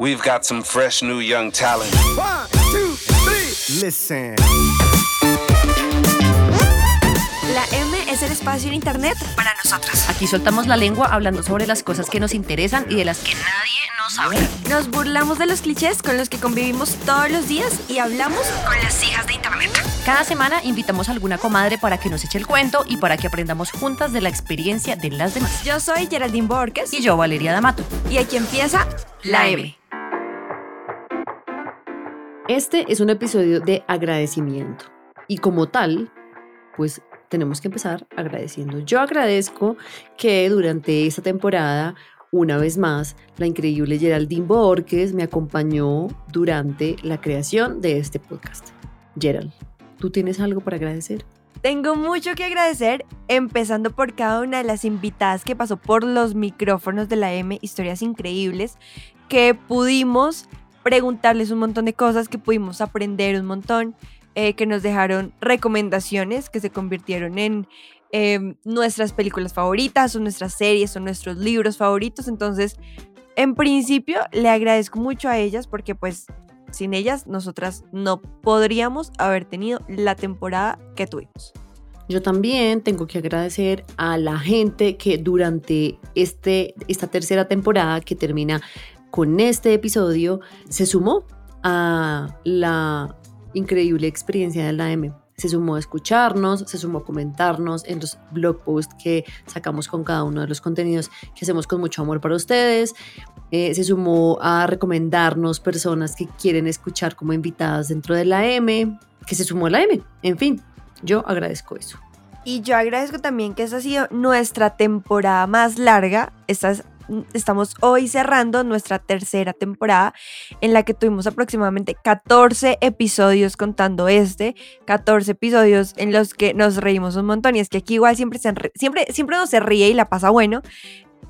We've got some fresh new young talent. One, two, three. Listen. La M es el espacio en Internet para nosotras. Aquí soltamos la lengua hablando sobre las cosas que nos interesan y de las que nadie nos habla. Nos burlamos de los clichés con los que convivimos todos los días y hablamos con las hijas de Internet. Cada semana invitamos a alguna comadre para que nos eche el cuento y para que aprendamos juntas de la experiencia de las demás. Yo soy Geraldine Borges Y yo, Valeria D'Amato. y aquí empieza La M. Este es un episodio de agradecimiento y como tal, pues tenemos que empezar agradeciendo. Yo agradezco que durante esta temporada, una vez más, la increíble Geraldine Borges me acompañó durante la creación de este podcast. Gerald, ¿tú tienes algo para agradecer? Tengo mucho que agradecer, empezando por cada una de las invitadas que pasó por los micrófonos de la M, historias increíbles, que pudimos preguntarles un montón de cosas, que pudimos aprender un montón, eh, que nos dejaron recomendaciones que se convirtieron en eh, nuestras películas favoritas, o nuestras series, o nuestros libros favoritos. Entonces, en principio, le agradezco mucho a ellas porque pues sin ellas nosotras no podríamos haber tenido la temporada que tuvimos. Yo también tengo que agradecer a la gente que durante este, esta tercera temporada que termina con este episodio se sumó a la increíble experiencia de la M. Se sumó a escucharnos, se sumó a comentarnos en los blog posts que sacamos con cada uno de los contenidos que hacemos con mucho amor para ustedes. Eh, se sumó a recomendarnos personas que quieren escuchar como invitadas dentro de la M, que se sumó a la M. En fin, yo agradezco eso. Y yo agradezco también que esta ha sido nuestra temporada más larga. Esta es- estamos hoy cerrando nuestra tercera temporada en la que tuvimos aproximadamente 14 episodios contando este, 14 episodios en los que nos reímos un montón y es que aquí igual siempre, se siempre, siempre uno se ríe y la pasa bueno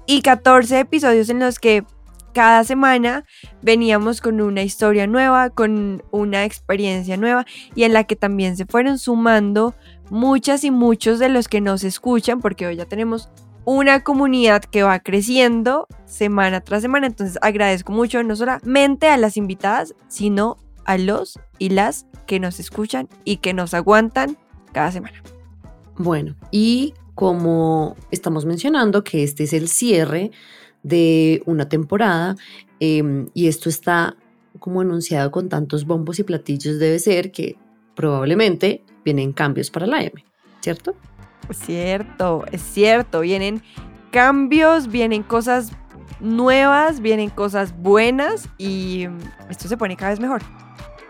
y 14 episodios en los que cada semana veníamos con una historia nueva, con una experiencia nueva y en la que también se fueron sumando muchas y muchos de los que nos escuchan, porque hoy ya tenemos una comunidad que va creciendo semana tras semana. Entonces agradezco mucho no solamente a las invitadas, sino a los y las que nos escuchan y que nos aguantan cada semana. Bueno, y como estamos mencionando que este es el cierre de una temporada em, y esto está como anunciado con tantos bombos y platillos, debe ser que probablemente vienen cambios para la M, ¿cierto? Es cierto, es cierto. Vienen cambios, vienen cosas nuevas, vienen cosas buenas y esto se pone cada vez mejor.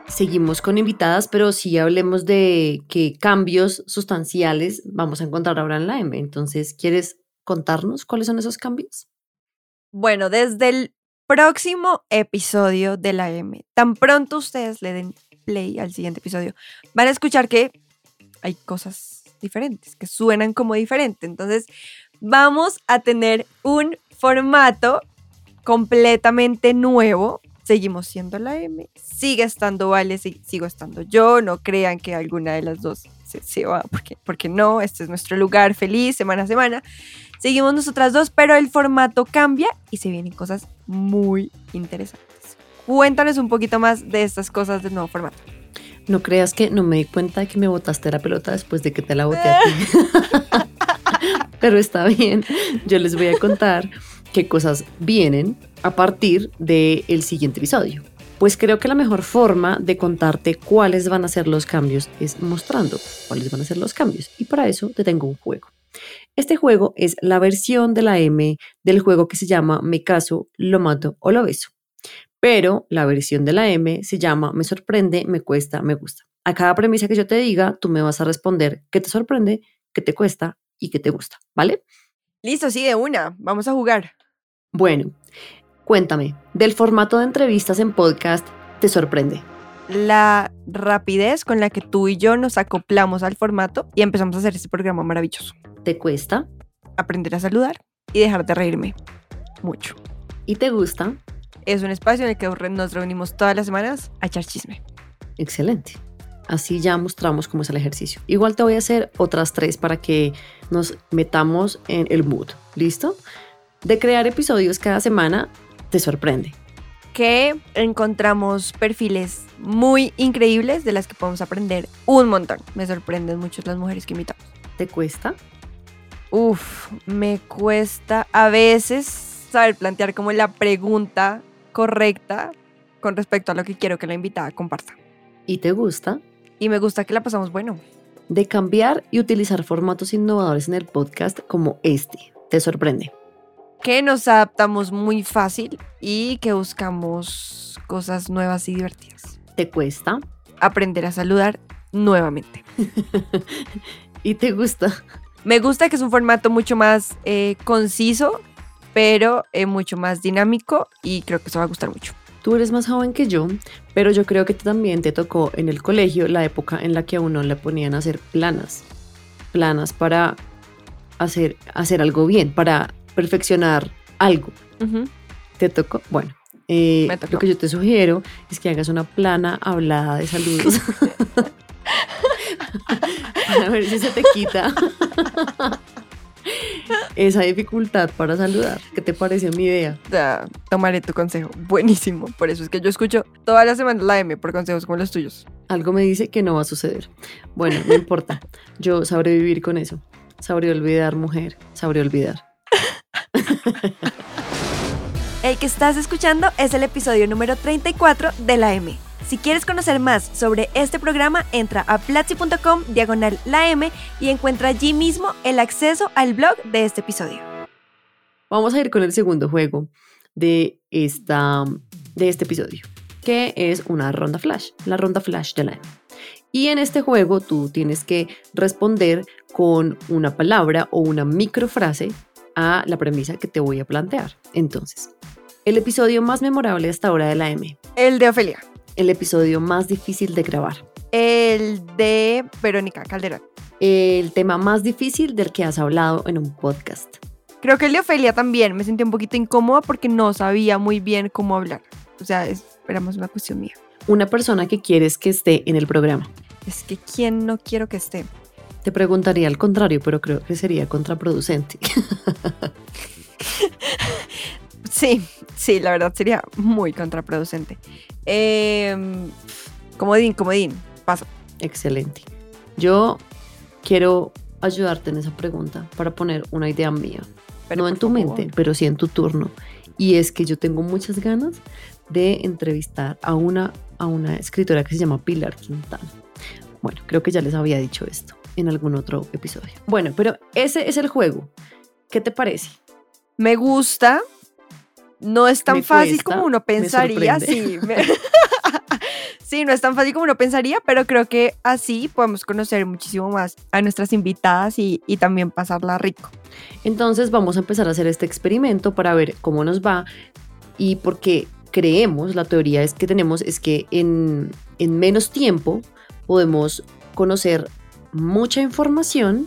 Seguimos con invitadas, pero sí hablemos de qué cambios sustanciales vamos a encontrar ahora en la M. Entonces, ¿quieres contarnos cuáles son esos cambios? Bueno, desde el próximo episodio de la M, tan pronto ustedes le den play al siguiente episodio, van a escuchar que hay cosas diferentes, que suenan como diferente. Entonces, vamos a tener un formato completamente nuevo. Seguimos siendo la M, sigue estando Vale, si- sigo estando yo. No crean que alguna de las dos se, se va, porque, porque no, este es nuestro lugar feliz semana a semana. Seguimos nosotras dos, pero el formato cambia y se vienen cosas muy interesantes. Cuéntanos un poquito más de estas cosas del nuevo formato. No creas que no me di cuenta de que me botaste la pelota después de que te la boté a ti. Pero está bien, yo les voy a contar qué cosas vienen a partir del siguiente episodio. Pues creo que la mejor forma de contarte cuáles van a ser los cambios es mostrando cuáles van a ser los cambios. Y para eso te tengo un juego. Este juego es la versión de la M del juego que se llama Me caso, lo mato o lo beso. Pero la versión de la M se llama Me sorprende, me cuesta, me gusta. A cada premisa que yo te diga, tú me vas a responder qué te sorprende, qué te cuesta y qué te gusta, ¿vale? Listo, sí, de una. Vamos a jugar. Bueno, cuéntame, del formato de entrevistas en podcast, ¿te sorprende? La rapidez con la que tú y yo nos acoplamos al formato y empezamos a hacer este programa maravilloso. ¿Te cuesta? Aprender a saludar y dejar de reírme. Mucho. ¿Y te gusta? Es un espacio en el que nos reunimos todas las semanas a echar chisme. Excelente. Así ya mostramos cómo es el ejercicio. Igual te voy a hacer otras tres para que nos metamos en el mood. ¿Listo? De crear episodios cada semana te sorprende. que encontramos perfiles muy increíbles de las que podemos aprender un montón. Me sorprenden mucho las mujeres que invitamos. ¿Te cuesta? Uf, me cuesta a veces saber plantear como la pregunta correcta con respecto a lo que quiero que la invitada comparta. ¿Y te gusta? Y me gusta que la pasamos bueno. De cambiar y utilizar formatos innovadores en el podcast como este. ¿Te sorprende? Que nos adaptamos muy fácil y que buscamos cosas nuevas y divertidas. ¿Te cuesta? Aprender a saludar nuevamente. ¿Y te gusta? Me gusta que es un formato mucho más eh, conciso, pero eh, mucho más dinámico y creo que eso va a gustar mucho. Tú eres más joven que yo, pero yo creo que también te tocó en el colegio la época en la que a uno le ponían a hacer planas. Planas para hacer, hacer algo bien, para perfeccionar algo. Ujú. ¿Te tocó? Bueno, eh, Me tocó. lo que yo te sugiero es que hagas una plana hablada de saludos. para ver si se te quita esa dificultad para saludar. ¿Qué te pareció mi idea? Ya, tomaré tu consejo. Buenísimo. Por eso es que yo escucho todas las semanas la M por consejos como los tuyos. Algo me dice que no va a suceder. Bueno, no importa. Yo sabré vivir con eso. Sabré olvidar, mujer. Sabré olvidar. El que estás escuchando es el episodio número 34 de la M. Si quieres conocer más sobre este programa, entra a platzi.com diagonal la M y encuentra allí mismo el acceso al blog de este episodio. Vamos a ir con el segundo juego de, esta, de este episodio, que es una ronda flash, la ronda flash de la M. Y en este juego tú tienes que responder con una palabra o una microfrase a la premisa que te voy a plantear. Entonces, el episodio más memorable hasta ahora de la M, El de Ofelia. El episodio más difícil de grabar, El de Verónica Calderón. el tema más difícil del que has hablado en un podcast. Creo que el de Ofelia también me sentí un poquito incómoda porque no sabía muy bien cómo hablar. O sea, es, era más una cuestión mía. Una persona que quieres que esté en el programa. Es que quién no quiero que esté. Te preguntaría al contrario, pero creo que sería contraproducente. Sí, sí, la verdad sería muy contraproducente. Eh, comodín, comodín, paso. Excelente. Yo quiero ayudarte en esa pregunta para poner una idea mía. Pero no en tu favor. mente, pero sí en tu turno. Y es que yo tengo muchas ganas de entrevistar a una, a una escritora que se llama Pilar Quintana. Bueno, creo que ya les había dicho esto en algún otro episodio. Bueno, pero ese es el juego. ¿Qué te parece? Me gusta. No es tan Me fácil cuesta, como uno me pensaría. Sí, me- sí, no es tan fácil como uno pensaría, pero creo que así podemos conocer muchísimo más a nuestras invitadas y, y también pasarla rico. Entonces vamos a empezar a hacer este experimento para ver cómo nos va y porque creemos, la teoría es que tenemos es que en, en menos tiempo podemos conocer mucha información,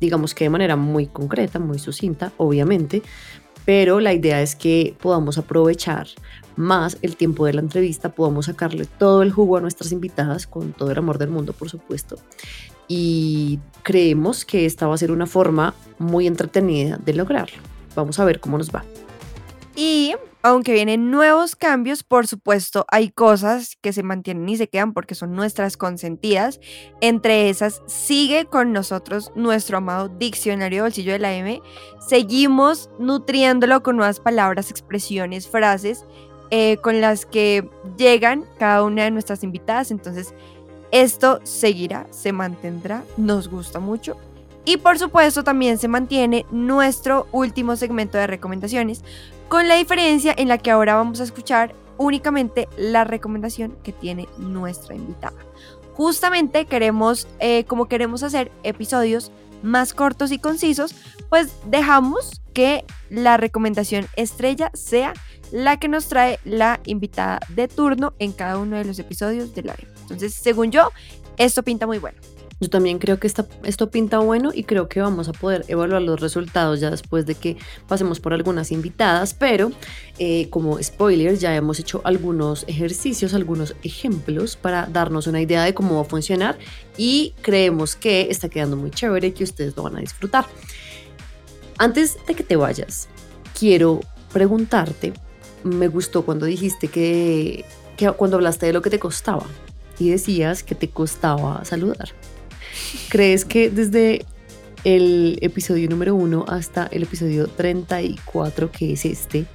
digamos que de manera muy concreta, muy sucinta, obviamente, pero la idea es que podamos aprovechar más el tiempo de la entrevista, podamos sacarle todo el jugo a nuestras invitadas con todo el amor del mundo, por supuesto. Y creemos que esta va a ser una forma muy entretenida de lograrlo. Vamos a ver cómo nos va. Y aunque vienen nuevos cambios, por supuesto, hay cosas que se mantienen y se quedan porque son nuestras consentidas. Entre esas, sigue con nosotros nuestro amado diccionario bolsillo de la M. Seguimos nutriéndolo con nuevas palabras, expresiones, frases eh, con las que llegan cada una de nuestras invitadas. Entonces, esto seguirá, se mantendrá, nos gusta mucho. Y por supuesto también se mantiene nuestro último segmento de recomendaciones, con la diferencia en la que ahora vamos a escuchar únicamente la recomendación que tiene nuestra invitada. Justamente queremos, eh, como queremos hacer episodios más cortos y concisos, pues dejamos que la recomendación estrella sea la que nos trae la invitada de turno en cada uno de los episodios de la Entonces, según yo, esto pinta muy bueno. Yo también creo que esta- esto pinta bueno y creo que vamos a poder evaluar los resultados ya después de que pasemos por algunas invitadas, pero eh, como spoiler ya hemos hecho algunos ejercicios, algunos ejemplos para darnos una idea de cómo va a funcionar y creemos que está quedando muy chévere y que ustedes lo van a disfrutar. Antes de que te vayas, quiero preguntarte me gustó cuando dijiste que, que cuando hablaste de lo que te costaba y decías que te costaba saludar. ¿Crees que desde el episodio número uno hasta el episodio 34, que es este,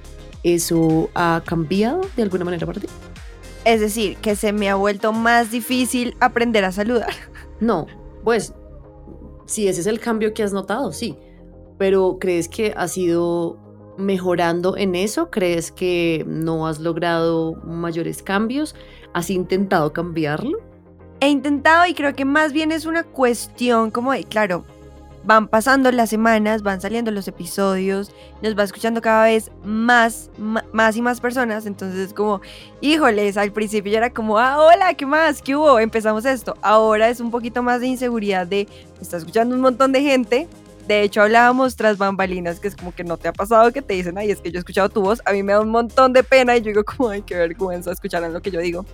eso ha cambiado de alguna manera para ti? Es decir, que se me ha vuelto más difícil aprender a saludar. No, pues si ese es el cambio que has notado, sí. Pero ¿crees que has ido mejorando en eso? ¿Crees que no has logrado mayores cambios? ¿Has intentado cambiarlo? He intentado y creo que más bien es una cuestión como de, claro, van pasando las semanas, van saliendo los episodios, nos va escuchando cada vez más, más y más personas, entonces es como, híjoles, al principio ya era como, ah, hola, ¿qué más? ¿Qué hubo? Empezamos esto. Ahora es un poquito más de inseguridad de, está escuchando un montón de gente. De hecho, hablábamos tras bambalinas, que es como que no te ha pasado que te dicen, ay, es que yo he escuchado tu voz, a mí me da un montón de pena y yo digo como, ay, qué vergüenza, escucharan lo que yo digo.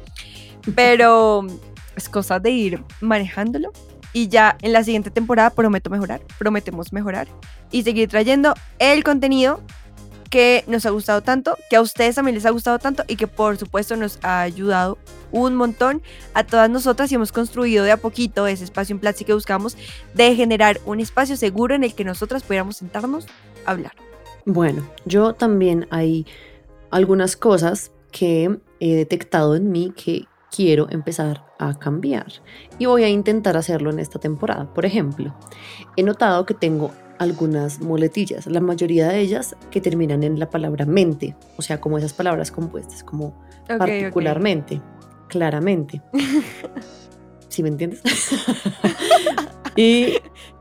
Pero es cosa de ir manejándolo y ya en la siguiente temporada prometo mejorar, prometemos mejorar y seguir trayendo el contenido que nos ha gustado tanto, que a ustedes también les ha gustado tanto y que por supuesto nos ha ayudado un montón a todas nosotras y hemos construido de a poquito ese espacio en Platzi que buscamos de generar un espacio seguro en el que nosotras pudiéramos sentarnos a hablar. Bueno, yo también hay algunas cosas que he detectado en mí que quiero empezar a cambiar y voy a intentar hacerlo en esta temporada. Por ejemplo, he notado que tengo algunas muletillas, la mayoría de ellas que terminan en la palabra mente, o sea, como esas palabras compuestas, como particularmente, claramente. ¿Sí me entiendes? y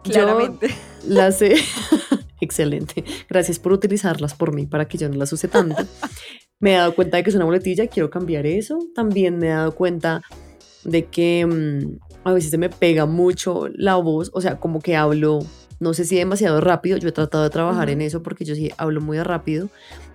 yo Claramente. las he... Excelente. Gracias por utilizarlas por mí para que yo no las use tanto. Me he dado cuenta de que es una muletilla, quiero cambiar eso. También me he dado cuenta de que mm, a veces se me pega mucho la voz, o sea, como que hablo, no sé si demasiado rápido, yo he tratado de trabajar en eso porque yo sí hablo muy rápido,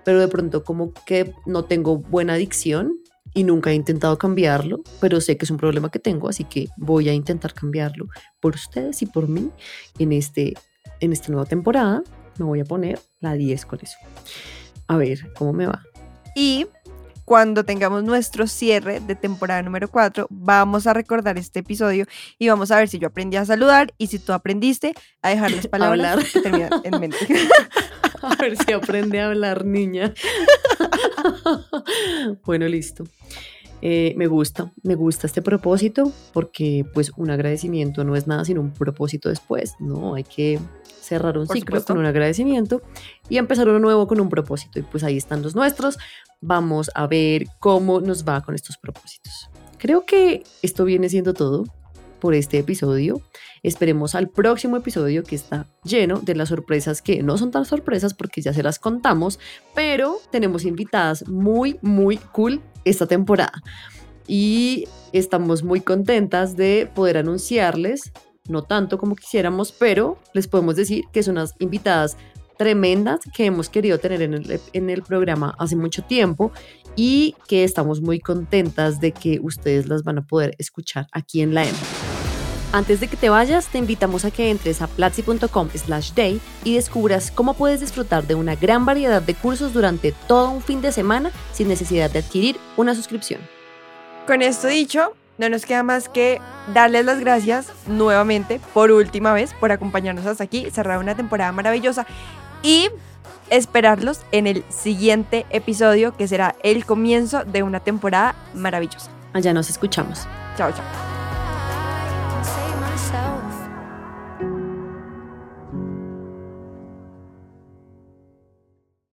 pero de pronto como que no tengo buena dicción y nunca he intentado cambiarlo, pero sé que es un problema que tengo, así que voy a intentar cambiarlo por ustedes y por mí en, este, en esta nueva temporada. Me voy a poner la 10 con eso. A ver, ¿cómo me va? Y cuando tengamos nuestro cierre de temporada número 4, vamos a recordar este episodio y vamos a ver si yo aprendí a saludar y si tú aprendiste a dejar las palabras Hablar. que en mente. A ver si aprende a hablar, niña. bueno, listo. Eh, me gusta, me gusta este propósito porque pues un agradecimiento no es nada sino un propósito después, ¿no? Hay que cerrar un Por ciclo supuesto. con un agradecimiento y empezar uno nuevo con un propósito. Y pues ahí están los nuestros. Vamos a ver cómo nos va con estos propósitos. Creo que esto viene siendo todo por este episodio. Esperemos al próximo episodio que está lleno de las sorpresas que no son tan sorpresas porque ya se las contamos, pero tenemos invitadas muy, muy cool esta temporada. Y estamos muy contentas de poder anunciarles, no tanto como quisiéramos, pero les podemos decir que son unas invitadas tremendas que hemos querido tener en el, en el programa hace mucho tiempo y que estamos muy contentas de que ustedes las van a poder escuchar aquí en la M. Antes de que te vayas, te invitamos a que entres a platzi.com slash day y descubras cómo puedes disfrutar de una gran variedad de cursos durante todo un fin de semana sin necesidad de adquirir una suscripción. Con esto dicho, no nos queda más que darles las gracias nuevamente, por última vez, por acompañarnos hasta aquí, cerrar una temporada maravillosa y esperarlos en el siguiente episodio que será el comienzo de una temporada maravillosa. Allá nos escuchamos. Chao, chao.